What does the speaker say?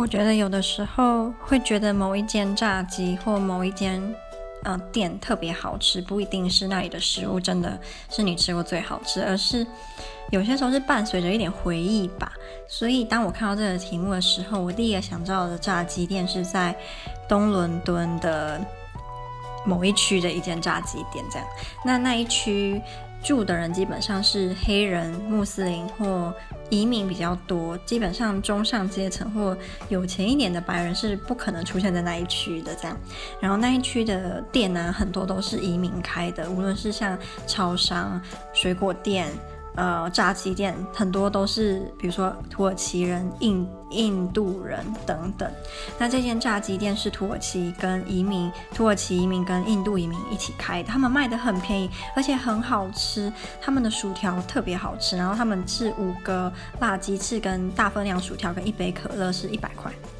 我觉得有的时候会觉得某一间炸鸡或某一间呃店特别好吃，不一定是那里的食物真的是你吃过最好吃，而是有些时候是伴随着一点回忆吧。所以当我看到这个题目的时候，我第一个想到的炸鸡店是在东伦敦的某一区的一间炸鸡店，这样。那那一区。住的人基本上是黑人、穆斯林或移民比较多，基本上中上阶层或有钱一点的白人是不可能出现在那一区的。这样，然后那一区的店呢，很多都是移民开的，无论是像超商、水果店。呃，炸鸡店很多都是，比如说土耳其人、印印度人等等。那这间炸鸡店是土耳其跟移民、土耳其移民跟印度移民一起开的，他们卖的很便宜，而且很好吃。他们的薯条特别好吃，然后他们是五个辣鸡翅跟大分量薯条跟一杯可乐是一百块。